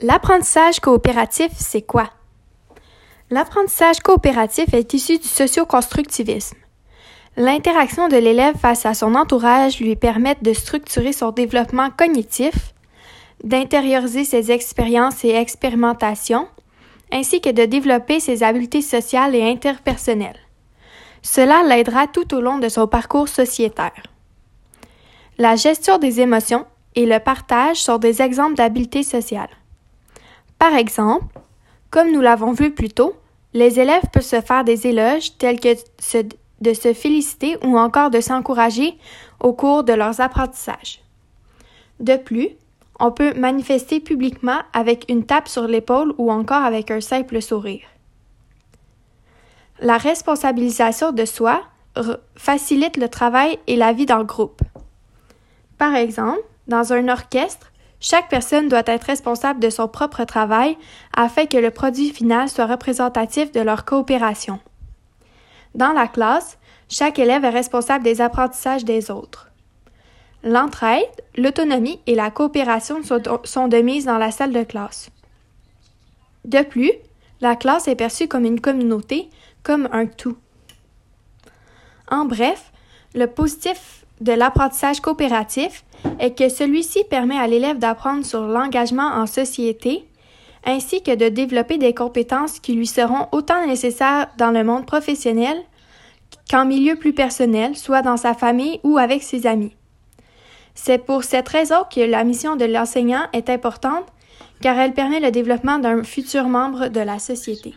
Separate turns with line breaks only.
L'apprentissage coopératif, c'est quoi? L'apprentissage coopératif est issu du socio-constructivisme. L'interaction de l'élève face à son entourage lui permet de structurer son développement cognitif, d'intérioriser ses expériences et expérimentations, ainsi que de développer ses habiletés sociales et interpersonnelles. Cela l'aidera tout au long de son parcours sociétaire. La gestion des émotions et le partage sont des exemples d'habiletés sociales. Par exemple, comme nous l'avons vu plus tôt, les élèves peuvent se faire des éloges tels que de se féliciter ou encore de s'encourager au cours de leurs apprentissages. De plus, on peut manifester publiquement avec une tape sur l'épaule ou encore avec un simple sourire. La responsabilisation de soi facilite le travail et la vie dans le groupe. Par exemple, dans un orchestre, chaque personne doit être responsable de son propre travail afin que le produit final soit représentatif de leur coopération. Dans la classe, chaque élève est responsable des apprentissages des autres. L'entraide, l'autonomie et la coopération sont, de mise dans la salle de classe. De plus, la classe est perçue comme une communauté, comme un tout. En bref, le positif de l'apprentissage coopératif est que celui-ci permet à l'élève d'apprendre sur l'engagement en société, ainsi que de développer des compétences qui lui seront autant nécessaires dans le monde professionnel qu'en milieu plus personnel, soit dans sa famille ou avec ses amis. C'est pour cette raison que la mission de l'enseignant est importante, car elle permet le développement d'un futur membre de la société.